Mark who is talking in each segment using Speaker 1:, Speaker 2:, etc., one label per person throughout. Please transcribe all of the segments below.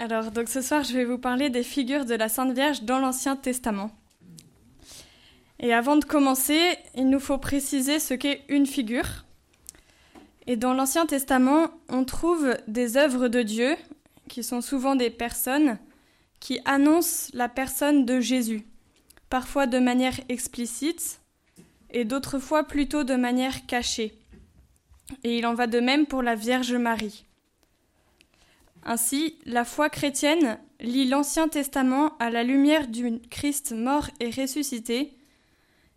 Speaker 1: Alors, donc ce soir, je vais vous parler des figures de la Sainte Vierge dans l'Ancien Testament. Et avant de commencer, il nous faut préciser ce qu'est une figure. Et dans l'Ancien Testament, on trouve des œuvres de Dieu, qui sont souvent des personnes, qui annoncent la personne de Jésus, parfois de manière explicite, et d'autres fois plutôt de manière cachée. Et il en va de même pour la Vierge Marie. Ainsi, la foi chrétienne lit l'Ancien Testament à la lumière du Christ mort et ressuscité,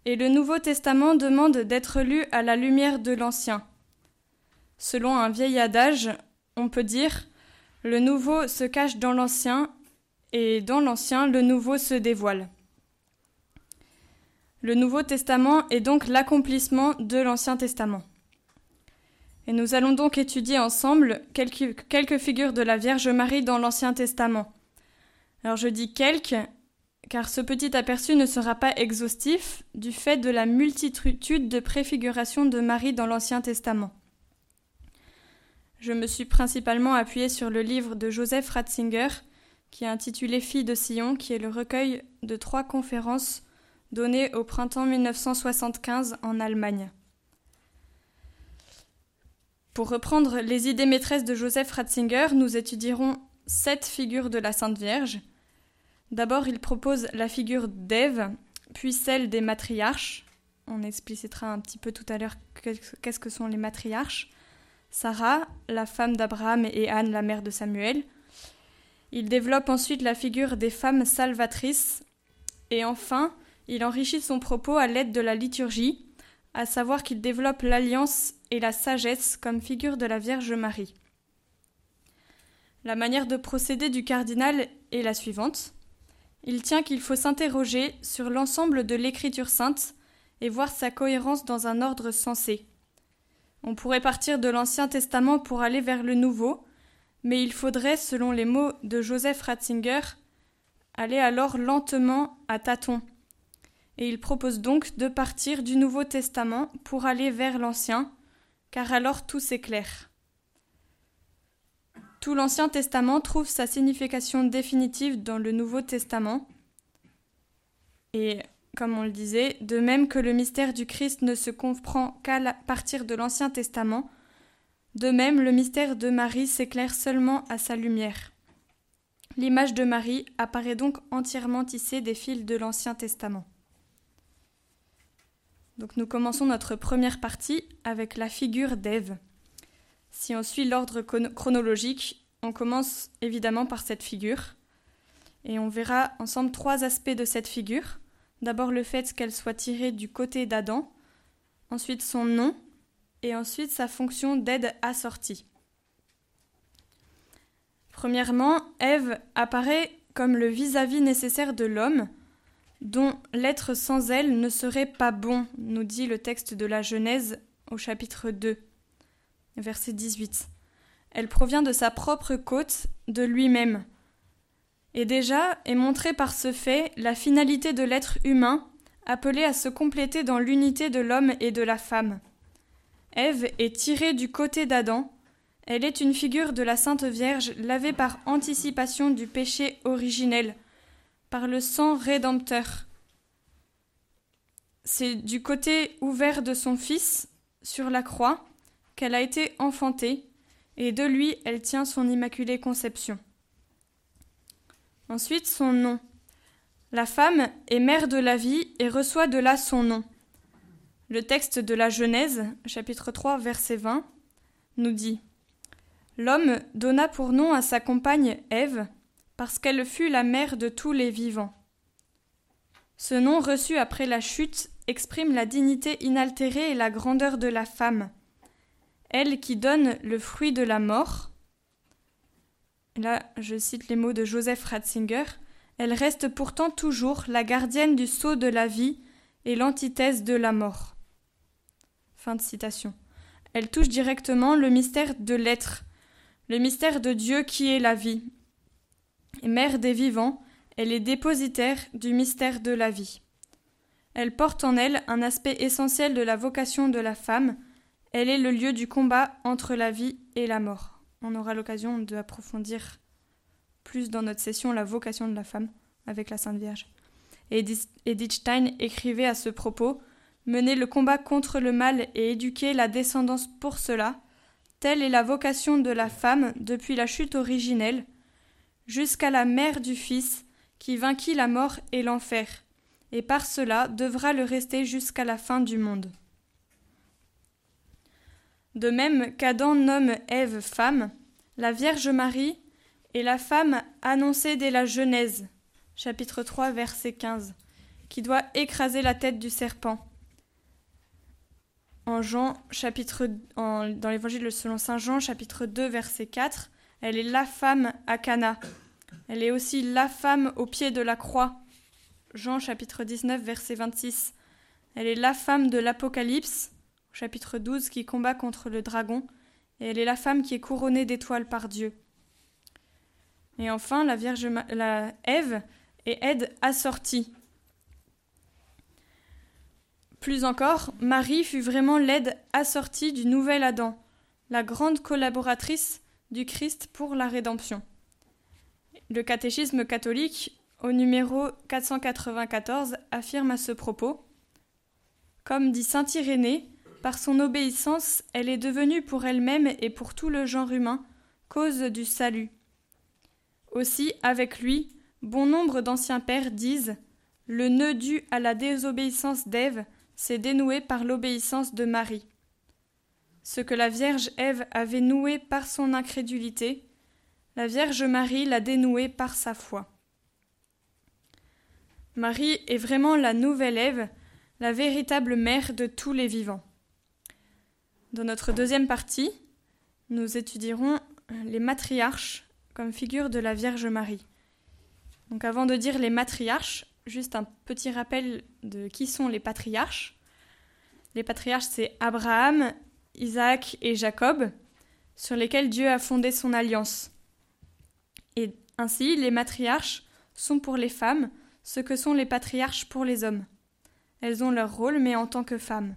Speaker 1: et le Nouveau Testament demande d'être lu à la lumière de l'Ancien. Selon un vieil adage, on peut dire Le Nouveau se cache dans l'Ancien, et dans l'Ancien, le Nouveau se dévoile. Le Nouveau Testament est donc l'accomplissement de l'Ancien Testament. Et nous allons donc étudier ensemble quelques, figures de la Vierge Marie dans l'Ancien Testament. Alors je dis quelques, car ce petit aperçu ne sera pas exhaustif du fait de la multitude de préfigurations de Marie dans l'Ancien Testament. Je me suis principalement appuyée sur le livre de Joseph Ratzinger, qui est intitulé Fille de Sion, qui est le recueil de trois conférences données au printemps 1975 en Allemagne. Pour reprendre les idées maîtresses de Joseph Ratzinger, nous étudierons sept figures de la Sainte Vierge. D'abord, il propose la figure d'Ève, puis celle des matriarches. On explicitera un petit peu tout à l'heure qu'est-ce que sont les matriarches. Sarah, la femme d'Abraham, et Anne, la mère de Samuel. Il développe ensuite la figure des femmes salvatrices. Et enfin, il enrichit son propos à l'aide de la liturgie, à savoir qu'il développe l'alliance et la sagesse comme figure de la Vierge Marie. La manière de procéder du cardinal est la suivante. Il tient qu'il faut s'interroger sur l'ensemble de l'écriture sainte et voir sa cohérence dans un ordre sensé. On pourrait partir de l'Ancien Testament pour aller vers le Nouveau, mais il faudrait, selon les mots de Joseph Ratzinger, aller alors lentement à tâtons. Et il propose donc de partir du Nouveau Testament pour aller vers l'Ancien, car alors tout s'éclaire. Tout l'Ancien Testament trouve sa signification définitive dans le Nouveau Testament. Et comme on le disait, de même que le mystère du Christ ne se comprend qu'à partir de l'Ancien Testament, de même le mystère de Marie s'éclaire seulement à sa lumière. L'image de Marie apparaît donc entièrement tissée des fils de l'Ancien Testament. Nous commençons notre première partie avec la figure d'Ève. Si on suit l'ordre chronologique, on commence évidemment par cette figure. Et on verra ensemble trois aspects de cette figure. D'abord le fait qu'elle soit tirée du côté d'Adam, ensuite son nom, et ensuite sa fonction d'aide assortie. Premièrement, Ève apparaît comme le vis-à-vis -vis nécessaire de l'homme, dont l'être sans elle ne serait pas bon, nous dit le texte de la Genèse au chapitre 2, verset 18. Elle provient de sa propre côte, de lui-même. Et déjà est montrée par ce fait la finalité de l'être humain, appelé à se compléter dans l'unité de l'homme et de la femme. Ève est tirée du côté d'Adam, elle est une figure de la Sainte Vierge lavée par anticipation du péché originel, par le sang rédempteur. C'est du côté ouvert de son Fils, sur la croix, qu'elle a été enfantée, et de lui elle tient son immaculée conception. Ensuite son nom. La femme est mère de la vie et reçoit de là son nom. Le texte de la Genèse, chapitre 3, verset 20, nous dit L'homme donna pour nom à sa compagne Ève, parce qu'elle fut la mère de tous les vivants. Ce nom reçu après la chute exprime la dignité inaltérée et la grandeur de la femme, elle qui donne le fruit de la mort. Là, je cite les mots de Joseph Ratzinger. Elle reste pourtant toujours la gardienne du sceau de la vie et l'antithèse de la mort. Fin de citation. Elle touche directement le mystère de l'être, le mystère de Dieu qui est la vie, mère des vivants, elle est dépositaire du mystère de la vie. Elle porte en elle un aspect essentiel de la vocation de la femme, elle est le lieu du combat entre la vie et la mort. On aura l'occasion d'approfondir plus dans notre session la vocation de la femme avec la Sainte Vierge. Edith Stein écrivait à ce propos Mener le combat contre le mal et éduquer la descendance pour cela, telle est la vocation de la femme depuis la chute originelle, jusqu'à la mère du Fils qui vainquit la mort et l'enfer, et par cela devra le rester jusqu'à la fin du monde. De même qu'Adam nomme Ève femme, la Vierge Marie est la femme annoncée dès la Genèse, chapitre 3, verset 15, qui doit écraser la tête du serpent. En Jean, chapitre, dans l'évangile selon saint Jean, chapitre 2, verset 4, elle est la femme à Cana. Elle est aussi la femme au pied de la croix. Jean, chapitre 19, verset 26. Elle est la femme de l'Apocalypse, chapitre 12, qui combat contre le dragon. Et elle est la femme qui est couronnée d'étoiles par Dieu. Et enfin, la Vierge, la Ève, et aide assortie. Plus encore, Marie fut vraiment l'aide assortie du nouvel Adam, la grande collaboratrice du Christ pour la rédemption. Le catéchisme catholique, au numéro 494, affirme à ce propos Comme dit saint Irénée, par son obéissance, elle est devenue pour elle-même et pour tout le genre humain cause du salut. Aussi, avec lui, Bon nombre d'anciens pères disent Le nœud dû à la désobéissance d'Ève s'est dénoué par l'obéissance de Marie. Ce que la Vierge Ève avait noué par son incrédulité, la Vierge Marie l'a dénoué par sa foi. Marie est vraiment la nouvelle Ève, la véritable mère de tous les vivants. Dans notre deuxième partie, nous étudierons les matriarches comme figure de la Vierge Marie. Donc avant de dire les matriarches, juste un petit rappel de qui sont les patriarches. Les patriarches, c'est Abraham, Isaac et Jacob, sur lesquels Dieu a fondé son alliance. Et ainsi, les matriarches sont pour les femmes ce que sont les patriarches pour les hommes. Elles ont leur rôle, mais en tant que femmes.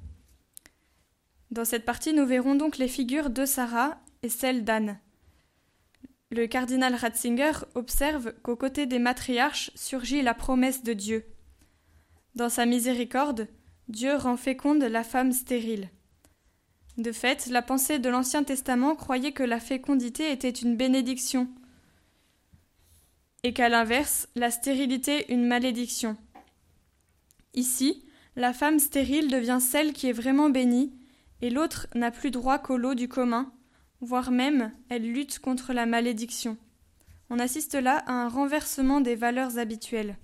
Speaker 1: Dans cette partie, nous verrons donc les figures de Sarah et celles d'Anne. Le cardinal Ratzinger observe qu'aux côtés des matriarches surgit la promesse de Dieu. Dans sa miséricorde, Dieu rend féconde la femme stérile. De fait, la pensée de l'Ancien Testament croyait que la fécondité était une bénédiction, et qu'à l'inverse, la stérilité une malédiction. Ici, la femme stérile devient celle qui est vraiment bénie, et l'autre n'a plus droit qu'au lot du commun, voire même elle lutte contre la malédiction. On assiste là à un renversement des valeurs habituelles.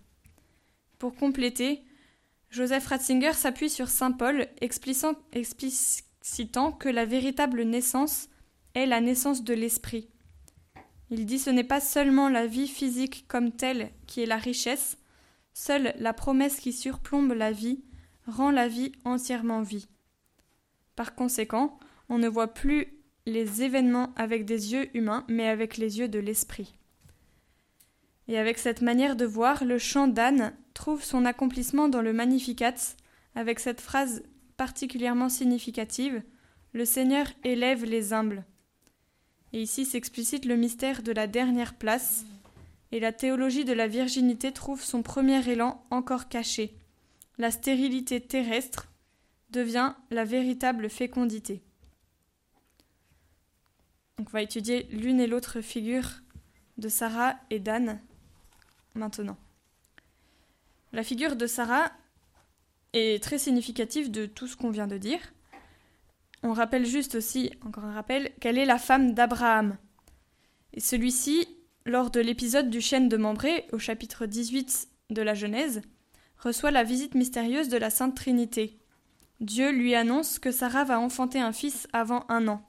Speaker 1: Pour compléter, Joseph Ratzinger s'appuie sur saint Paul, explicitant, explicitant que la véritable naissance est la naissance de l'esprit. Il dit ce n'est pas seulement la vie physique comme telle qui est la richesse, seule la promesse qui surplombe la vie rend la vie entièrement vie. Par conséquent, on ne voit plus les événements avec des yeux humains, mais avec les yeux de l'esprit. Et avec cette manière de voir, le chant d'Anne trouve son accomplissement dans le Magnificat, avec cette phrase particulièrement significative Le Seigneur élève les humbles. Et ici s'explicite le mystère de la dernière place, et la théologie de la virginité trouve son premier élan encore caché. La stérilité terrestre devient la véritable fécondité. Donc on va étudier l'une et l'autre figure de Sarah et d'Anne maintenant. La figure de Sarah est très significative de tout ce qu'on vient de dire. On rappelle juste aussi, encore un rappel, qu'elle est la femme d'Abraham. Et celui-ci, lors de l'épisode du chêne de Mambré, au chapitre 18 de la Genèse, reçoit la visite mystérieuse de la Sainte Trinité. Dieu lui annonce que Sarah va enfanter un fils avant un an.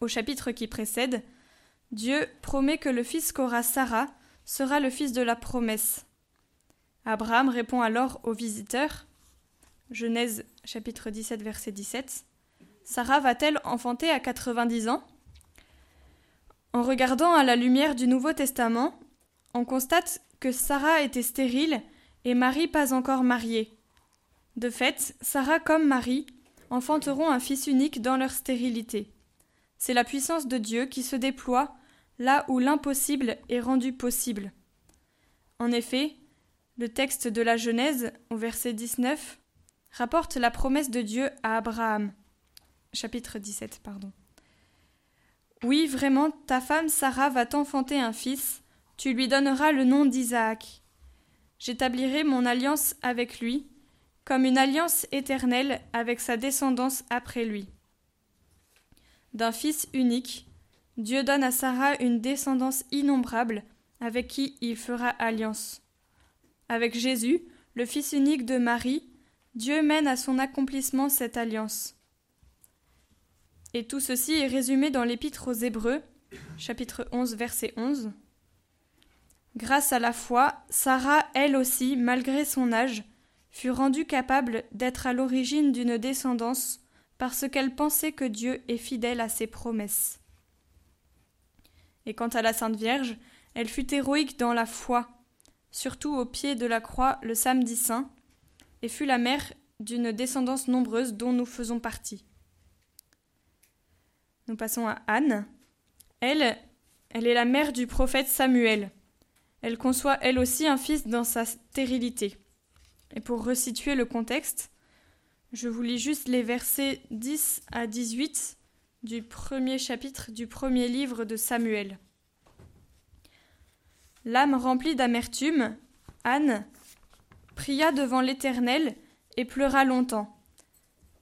Speaker 1: Au chapitre qui précède, Dieu promet que le fils qu'aura Sarah sera le fils de la promesse. Abraham répond alors aux visiteurs Genèse chapitre 17 verset 17 Sarah va-t-elle enfanter à 90 ans? En regardant à la lumière du Nouveau Testament, on constate que Sarah était stérile et Marie pas encore mariée. De fait, Sarah comme Marie enfanteront un fils unique dans leur stérilité. C'est la puissance de Dieu qui se déploie là où l'impossible est rendu possible. En effet, le texte de la Genèse, au verset 19, rapporte la promesse de Dieu à Abraham. Chapitre 17, pardon. Oui, vraiment, ta femme Sarah va t'enfanter un fils, tu lui donneras le nom d'Isaac. J'établirai mon alliance avec lui, comme une alliance éternelle avec sa descendance après lui. D'un fils unique, Dieu donne à Sarah une descendance innombrable avec qui il fera alliance. Avec Jésus, le Fils unique de Marie, Dieu mène à son accomplissement cette alliance. Et tout ceci est résumé dans l'Épître aux Hébreux, chapitre 11, verset 11. Grâce à la foi, Sarah, elle aussi, malgré son âge, fut rendue capable d'être à l'origine d'une descendance parce qu'elle pensait que Dieu est fidèle à ses promesses. Et quant à la Sainte Vierge, elle fut héroïque dans la foi, surtout au pied de la croix le samedi saint, et fut la mère d'une descendance nombreuse dont nous faisons partie. Nous passons à Anne. Elle, elle est la mère du prophète Samuel. Elle conçoit elle aussi un fils dans sa stérilité. Et pour resituer le contexte, je vous lis juste les versets 10 à 18 du premier chapitre du premier livre de Samuel. L'âme remplie d'amertume, Anne pria devant l'Éternel et pleura longtemps.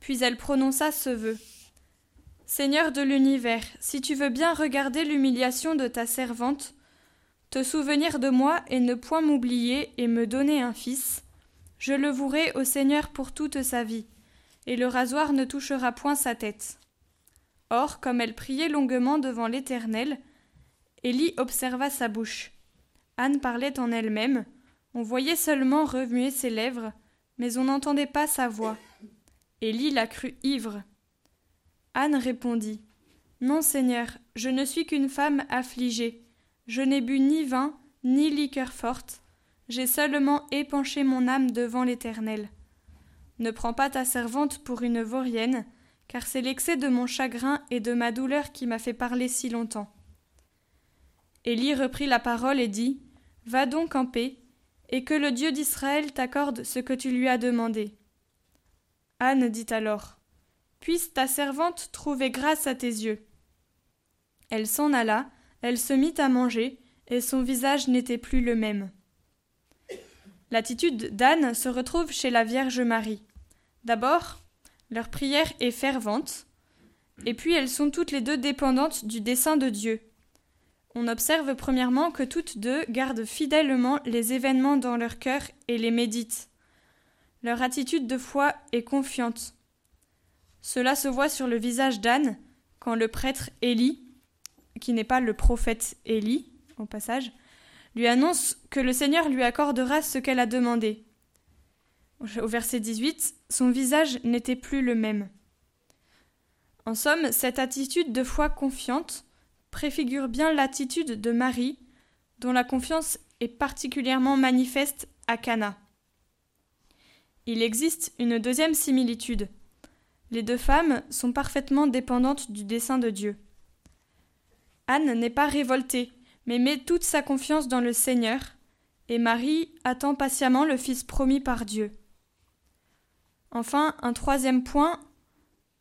Speaker 1: Puis elle prononça ce vœu. Seigneur de l'univers, si tu veux bien regarder l'humiliation de ta servante, te souvenir de moi et ne point m'oublier et me donner un fils, je le vouerai au Seigneur pour toute sa vie, et le rasoir ne touchera point sa tête. Or, comme elle priait longuement devant l'Éternel, Élie observa sa bouche. Anne parlait en elle-même, on voyait seulement remuer ses lèvres, mais on n'entendait pas sa voix. Élie la crut ivre. Anne répondit. Non, Seigneur, je ne suis qu'une femme affligée. Je n'ai bu ni vin, ni liqueur forte. J'ai seulement épanché mon âme devant l'Éternel. Ne prends pas ta servante pour une vaurienne, car c'est l'excès de mon chagrin et de ma douleur qui m'a fait parler si longtemps. Élie reprit la parole et dit Va donc en paix, et que le Dieu d'Israël t'accorde ce que tu lui as demandé. Anne dit alors Puisse ta servante trouver grâce à tes yeux. Elle s'en alla, elle se mit à manger, et son visage n'était plus le même. L'attitude d'Anne se retrouve chez la Vierge Marie. D'abord, leur prière est fervente, et puis elles sont toutes les deux dépendantes du dessein de Dieu. On observe premièrement que toutes deux gardent fidèlement les événements dans leur cœur et les méditent. Leur attitude de foi est confiante. Cela se voit sur le visage d'Anne quand le prêtre Élie, qui n'est pas le prophète Élie, au passage, lui annonce que le Seigneur lui accordera ce qu'elle a demandé. Au verset 18, son visage n'était plus le même. En somme, cette attitude de foi confiante préfigure bien l'attitude de Marie, dont la confiance est particulièrement manifeste à Cana. Il existe une deuxième similitude. Les deux femmes sont parfaitement dépendantes du dessein de Dieu. Anne n'est pas révoltée, mais met toute sa confiance dans le Seigneur, et Marie attend patiemment le Fils promis par Dieu. Enfin, un troisième point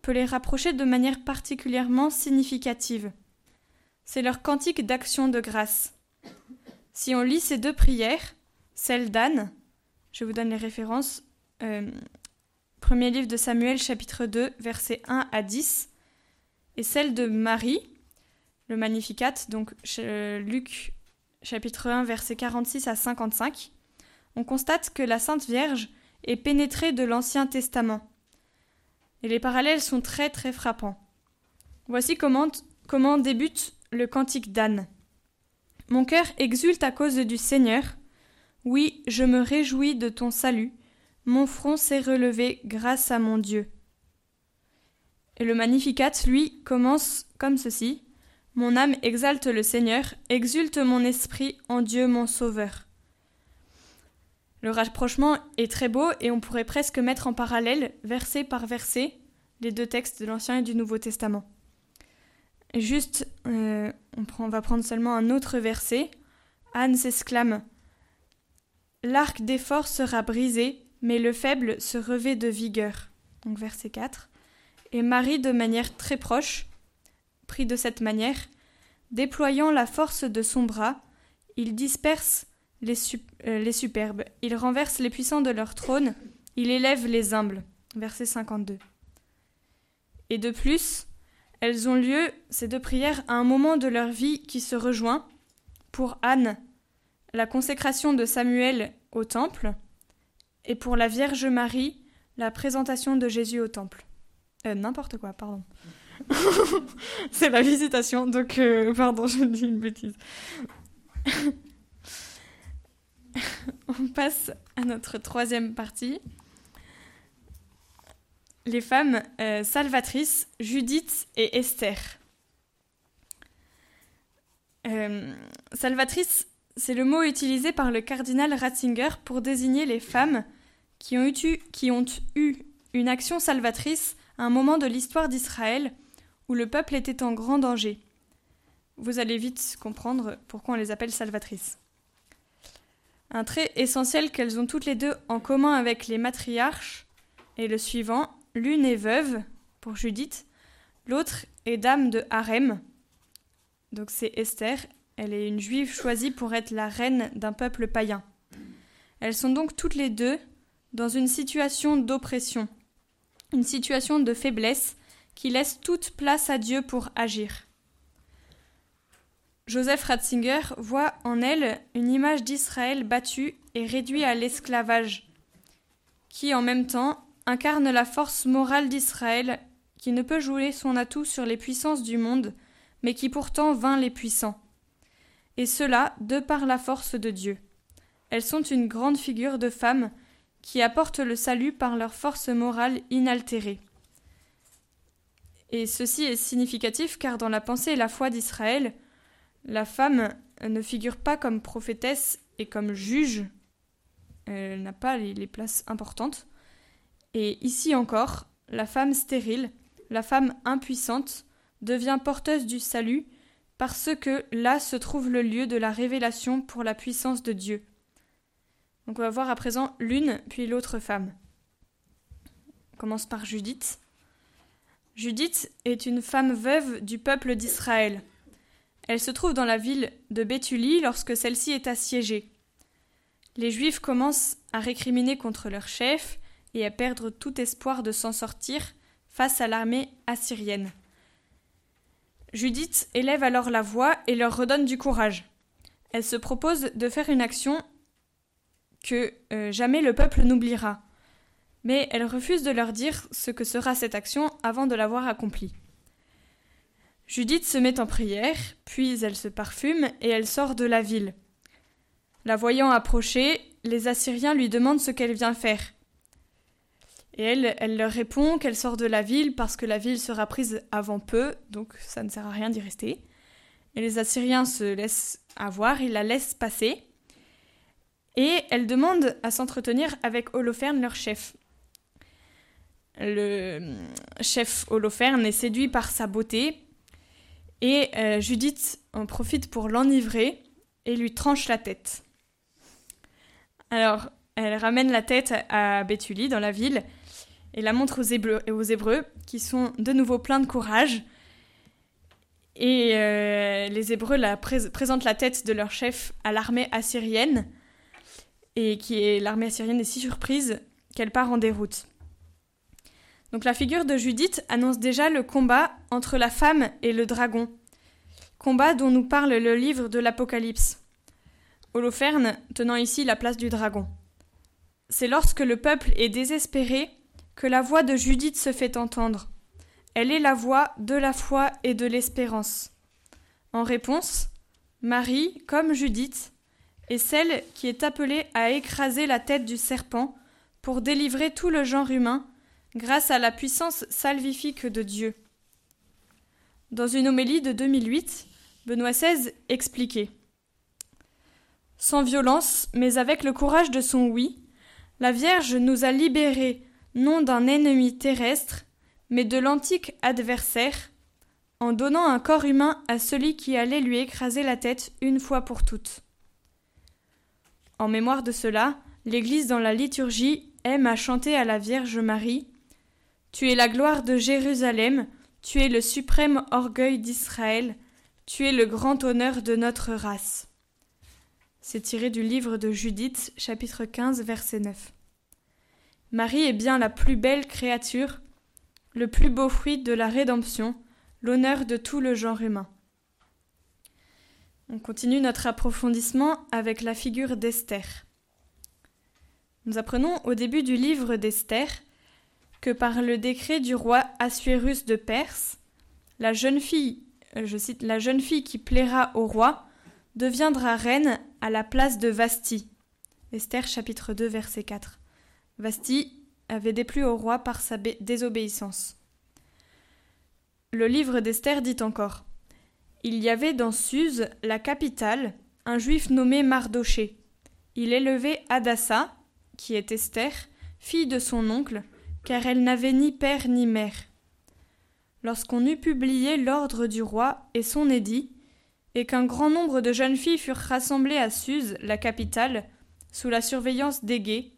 Speaker 1: peut les rapprocher de manière particulièrement significative c'est leur cantique d'action de grâce. Si on lit ces deux prières, celle d'Anne, je vous donne les références, euh, premier livre de Samuel chapitre 2 versets 1 à 10, et celle de Marie, le Magnificat, donc Luc chapitre 1 versets 46 à 55, on constate que la Sainte Vierge est pénétrée de l'Ancien Testament. Et les parallèles sont très très frappants. Voici comment, comment débute le cantique d'Anne. Mon cœur exulte à cause du Seigneur. Oui, je me réjouis de ton salut. Mon front s'est relevé grâce à mon Dieu. Et le Magnificat, lui, commence comme ceci. Mon âme exalte le Seigneur, exulte mon esprit en Dieu mon Sauveur. Le rapprochement est très beau et on pourrait presque mettre en parallèle, verset par verset, les deux textes de l'Ancien et du Nouveau Testament. Juste, euh, on, va prendre seulement un autre verset. Anne s'exclame L'arc des forts sera brisé, mais le faible se revêt de vigueur. Donc verset 4. Et Marie, de manière très proche, pris de cette manière, déployant la force de son bras, il disperse les, euh, les superbes, il renverse les puissants de leur trône, il élève les humbles. Verset 52. Et de plus, elles ont lieu, ces deux prières, à un moment de leur vie qui se rejoint. Pour Anne, la consécration de Samuel au temple, et pour la Vierge Marie, la présentation de Jésus au temple. Euh, n'importe quoi, pardon. C'est la visitation, donc euh, pardon, je dis une bêtise. On passe à notre troisième partie. Les femmes euh, salvatrices, Judith et Esther. salvatrice, c'est le mot utilisé par le cardinal Ratzinger pour désigner les femmes qui ont eu, qui ont eu une action salvatrice à un moment de l'histoire d'Israël où le peuple était en grand danger. Vous allez vite comprendre pourquoi on les appelle salvatrices. Un trait essentiel qu'elles ont toutes les deux en commun avec les matriarches est le suivant l'une est veuve, pour Judith, l'autre est dame de harem, donc c'est Esther, elle est une juive choisie pour être la reine d'un peuple païen. Elles sont donc toutes les deux dans une situation d'oppression, une situation de faiblesse qui laisse toute place à Dieu pour agir. Joseph Ratzinger voit en elle une image d'Israël battu et réduit à l'esclavage, qui en même temps incarne la force morale d'Israël qui ne peut jouer son atout sur les puissances du monde, mais qui pourtant vainc les puissants. Et cela de par la force de Dieu. Elles sont une grande figure de femmes qui apportent le salut par leur force morale inaltérée. Et ceci est significatif car dans la pensée et la foi d'Israël, la femme ne figure pas comme prophétesse et comme juge, elle n'a pas les, places importantes. Et ici encore, la femme stérile, la femme impuissante, devient porteuse du salut parce que là se trouve le lieu de la révélation pour la puissance de Dieu. Donc on va voir à présent l'une puis l'autre femme. On commence par Judith. Judith est une femme veuve du peuple d'Israël. Elle se trouve dans la ville de Béthulie lorsque celle-ci est assiégée. Les Juifs commencent à récriminer contre leur chef et à perdre tout espoir de s'en sortir face à l'armée assyrienne. Judith élève alors la voix et leur redonne du courage. Elle se propose de faire une action que euh, jamais le peuple n'oubliera. Mais elle refuse de leur dire ce que sera cette action avant de l'avoir accomplie. Judith se met en prière, puis elle se parfume et elle sort de la ville. La voyant approcher, les Assyriens lui demandent ce qu'elle vient faire. Et elle, leur répond qu'elle sort de la ville parce que la ville sera prise avant peu, donc ça ne sert à rien d'y rester. Et les Assyriens se laissent avoir, ils la laissent passer. Et elle demande à s'entretenir avec Holoferne, leur chef. Le chef Holoferne est séduit par sa beauté et euh, Judith en profite pour l'enivrer et lui tranche la tête. Alors, elle ramène la tête à Béthulie, dans la ville, et la montre aux Hébreux, qui sont de nouveau pleins de courage. Et euh, les Hébreux la présentent la tête de leur chef à l'armée assyrienne et qui l'armée assyrienne est si surprise qu'elle part en déroute. Donc la figure de Judith annonce déjà le combat entre la femme et le dragon, combat dont nous parle le livre de l'Apocalypse. Holoferne tenant ici la place du dragon. C'est lorsque le peuple est désespéré que la voix de Judith se fait entendre. Elle est la voix de la foi et de l'espérance. En réponse, Marie, comme Judith, et celle qui est appelée à écraser la tête du serpent pour délivrer tout le genre humain grâce à la puissance salvifique de Dieu. Dans une homélie de 2008, Benoît XVI expliquait Sans violence, mais avec le courage de son oui, la Vierge nous a libérés non d'un ennemi terrestre, mais de l'antique adversaire, en donnant un corps humain à celui qui allait lui écraser la tête une fois pour toutes. En mémoire de cela, l'Église dans la liturgie aime à chanter à la Vierge Marie Tu es la gloire de Jérusalem, tu es le suprême orgueil d'Israël, tu es le grand honneur de notre race. C'est tiré du livre de Judith, chapitre 15, verset 9. Marie est bien la plus belle créature, le plus beau fruit de la rédemption, l'honneur de tout le genre humain. On continue notre approfondissement avec la figure d'Esther. Nous apprenons au début du livre d'Esther que par le décret du roi Assuérus de Perse, la jeune fille, euh, je cite, la jeune fille qui plaira au roi deviendra reine à la place de Vasti. Esther chapitre 2 verset 4. Vasti avait déplu au roi par sa désobéissance. Le livre d'Esther dit encore Il y avait dans Suse, la capitale, un juif nommé Mardoché. Il élevait Adassa, qui est Esther, fille de son oncle, car elle n'avait ni père ni mère. Lorsqu'on eut publié l'ordre du roi et son édit, et qu'un grand nombre de jeunes filles furent rassemblées à Suse, la capitale, sous la surveillance d'Égée,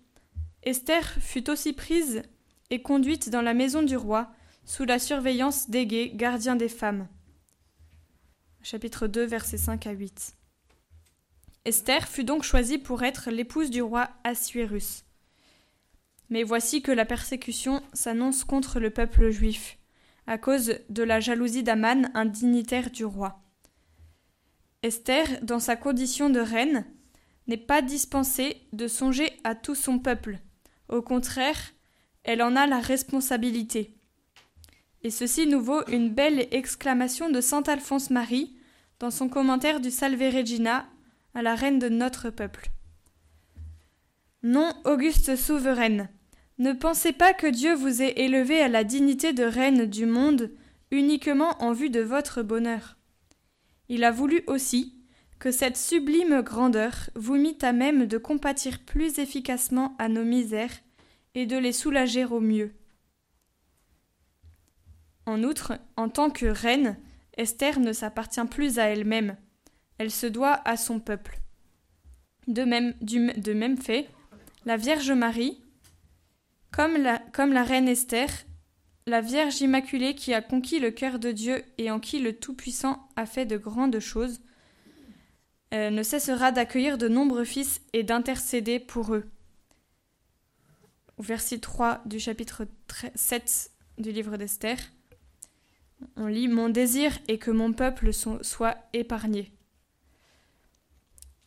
Speaker 1: Esther fut aussi prise et conduite dans la maison du roi, sous la surveillance d'Égée, gardien des femmes. Chapitre 2, versets 5 à 8. Esther fut donc choisie pour être l'épouse du roi Assuérus. Mais voici que la persécution s'annonce contre le peuple juif, à cause de la jalousie d'Aman, un dignitaire du roi. Esther, dans sa condition de reine, n'est pas dispensée de songer à tout son peuple. Au contraire, elle en a la responsabilité. Et ceci nous vaut une belle exclamation de saint Alphonse Marie dans son commentaire du Salve Regina à la reine de notre peuple. Non, auguste souveraine, ne pensez pas que Dieu vous ait élevé à la dignité de reine du monde uniquement en vue de votre bonheur. Il a voulu aussi que cette sublime grandeur vous mit à même de compatir plus efficacement à nos misères et de les soulager au mieux. En outre, en tant que reine, Esther ne s'appartient plus à elle-même, elle se doit à son peuple. De même, fait, la Vierge Marie, comme la, comme la reine Esther, la Vierge Immaculée qui a conquis le cœur de Dieu et en qui le Tout-Puissant a fait de grandes choses, ne cessera d'accueillir de nombreux fils et d'intercéder pour eux. Verset 3 du chapitre 7 du livre d'Esther, on lit Mon désir est que mon peuple soit épargné.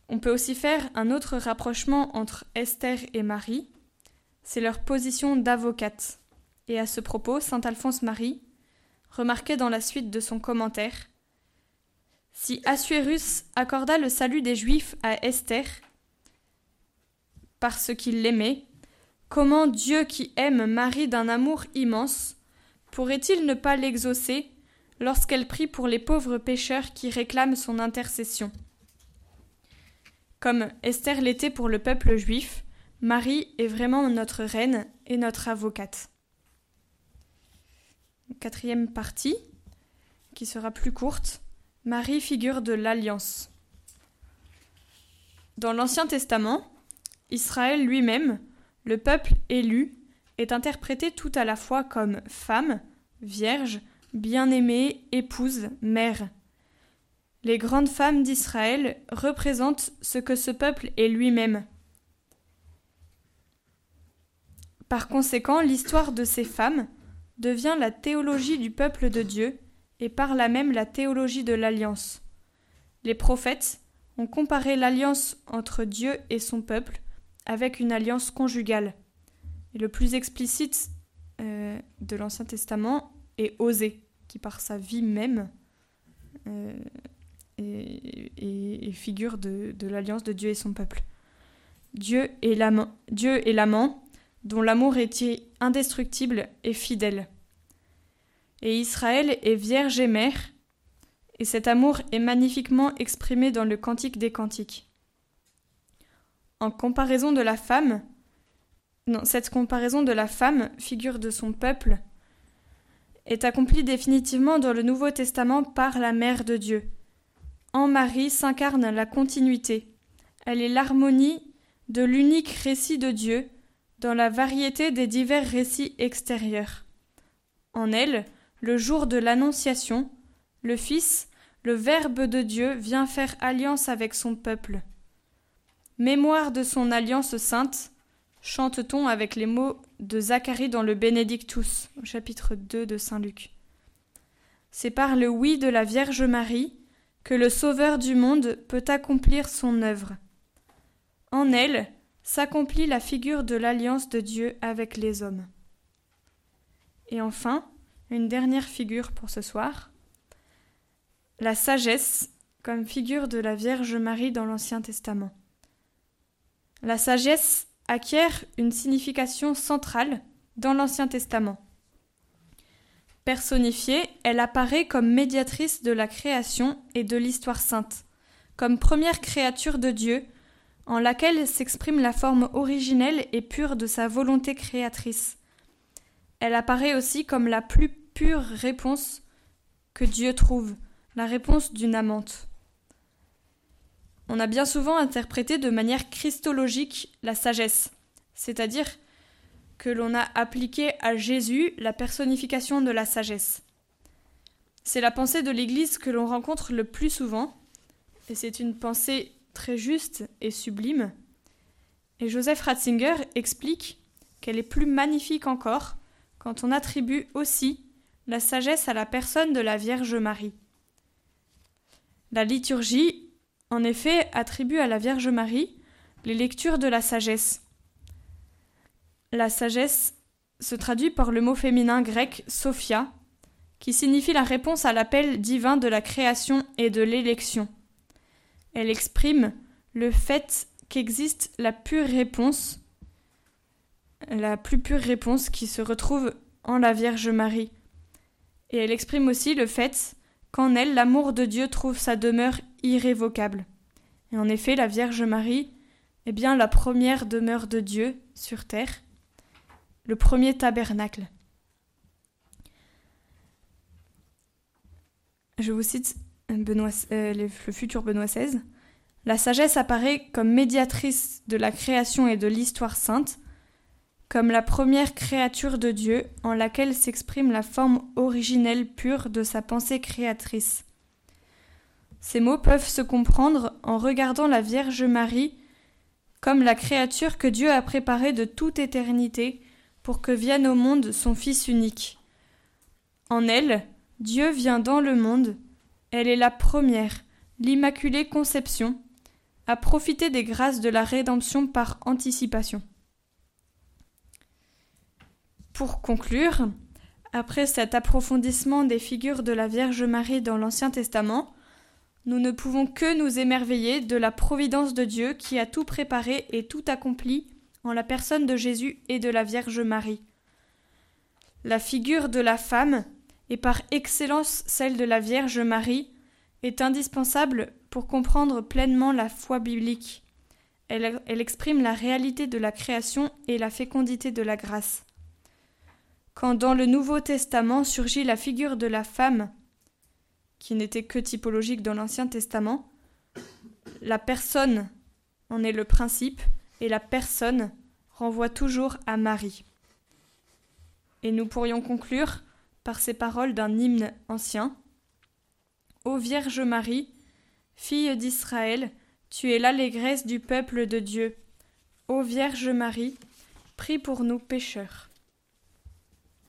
Speaker 1: On peut aussi faire un autre rapprochement entre Esther et Marie, c'est leur position d'avocate. Et à ce propos, saint Alphonse Marie remarquait dans la suite de son commentaire Si Assuérus accorda le salut des Juifs à Esther parce qu'il l'aimait, comment Dieu qui aime Marie d'un amour immense pourrait-il ne pas l'exaucer lorsqu'elle prie pour les pauvres pécheurs qui réclament son intercession? Comme Esther l'était pour le peuple juif, Marie est vraiment notre reine et notre avocate. Quatrième partie, qui sera plus courte, Marie figure de l'alliance. Dans l'Ancien Testament, Israël lui-même, le peuple élu, est interprété tout à la fois comme femme, vierge, bien-aimée, épouse, mère. Les grandes femmes d'Israël représentent ce que ce peuple est lui-même. Par conséquent, l'histoire de ces femmes devient la théologie du peuple de Dieu et par là même la théologie de l'alliance. Les prophètes ont comparé l'alliance entre Dieu et son peuple avec une alliance conjugale. Et le plus explicite euh, de l'Ancien Testament est Osée, qui par sa vie même euh, est, figure de, l'alliance de Dieu et son peuple. Dieu est l'amant dont l'amour est indestructible et fidèle. Et Israël est vierge et mère, et cet amour est magnifiquement exprimé dans le Cantique des Cantiques. En comparaison de la femme, cette comparaison de la femme, figure de son peuple, est accomplie définitivement dans le Nouveau Testament par la Mère de Dieu. En Marie s'incarne la continuité. Elle est l'harmonie de l'unique récit de Dieu dans la variété des divers récits extérieurs. En elle, le jour de l'Annonciation, le Fils, le Verbe de Dieu, vient faire alliance avec son peuple. Mémoire de son alliance sainte, chante-t-on avec les mots de Zacharie dans le Benedictus, au chapitre 2 de Saint Luc. C'est par le oui de la Vierge Marie que le Sauveur du monde peut accomplir son œuvre. En elle s'accomplit la figure de l'alliance de Dieu avec les hommes. Et enfin, une dernière figure pour ce soir, la sagesse comme figure de la Vierge Marie dans l'Ancien Testament. La sagesse acquiert une signification centrale dans l'Ancien Testament. Personnifiée, elle apparaît comme médiatrice de la création et de l'histoire sainte, comme première créature de Dieu, en laquelle s'exprime la forme originelle et pure de sa volonté créatrice. Elle apparaît aussi comme la plus pure réponse que Dieu trouve, la réponse d'une amante. On a bien souvent interprété de manière christologique la sagesse, c'est-à-dire que l'on a appliqué à Jésus la personnification de la sagesse. C'est la pensée de l'Église que l'on rencontre le plus souvent, et c'est une pensée très juste et sublime. Et Joseph Ratzinger explique qu'elle est plus magnifique encore quand on attribue aussi la sagesse à la personne de la Vierge Marie. La liturgie en effet, attribue à la Vierge Marie les lectures de la sagesse. La sagesse se traduit par le mot féminin grec Sophia, qui signifie la réponse à l'appel divin de la création et de l'élection. Elle exprime le fait qu'existe la pure réponse, la plus pure réponse qui se retrouve en la Vierge Marie. Et elle exprime aussi le fait qu'en elle l'amour de Dieu trouve sa demeure irrévocable. Et en effet, la Vierge Marie est bien la première demeure de Dieu sur terre, le premier tabernacle. Je vous cite euh, le futur Benoît XVI. La sagesse apparaît comme médiatrice de la création et de l'histoire sainte, comme la première créature de Dieu en laquelle s'exprime la forme originelle pure de sa pensée créatrice. Ces mots peuvent se comprendre en regardant la Vierge Marie comme la créature que Dieu a préparée de toute éternité pour que vienne au monde son Fils unique. En elle, Dieu vient dans le monde, elle est la première, l'Immaculée Conception, à profiter des grâces de la rédemption par anticipation. Pour conclure, après cet approfondissement des figures de la Vierge Marie dans l'Ancien Testament, nous ne pouvons que nous émerveiller de la providence de Dieu qui a tout préparé et tout accompli en la personne de Jésus et de la Vierge Marie. La figure de la femme, et par excellence celle de la Vierge Marie, est indispensable pour comprendre pleinement la foi biblique. Elle, exprime la réalité de la création et la fécondité de la grâce. Quand dans le Nouveau Testament surgit la figure de la femme, qui n'était que typologique dans l'Ancien Testament, la personne en est le principe et la personne renvoie toujours à Marie. Et nous pourrions conclure par ces paroles d'un hymne ancien. Ô Vierge Marie, fille d'Israël, tu es l'allégresse du peuple de Dieu. Ô Vierge Marie, prie pour nous pécheurs.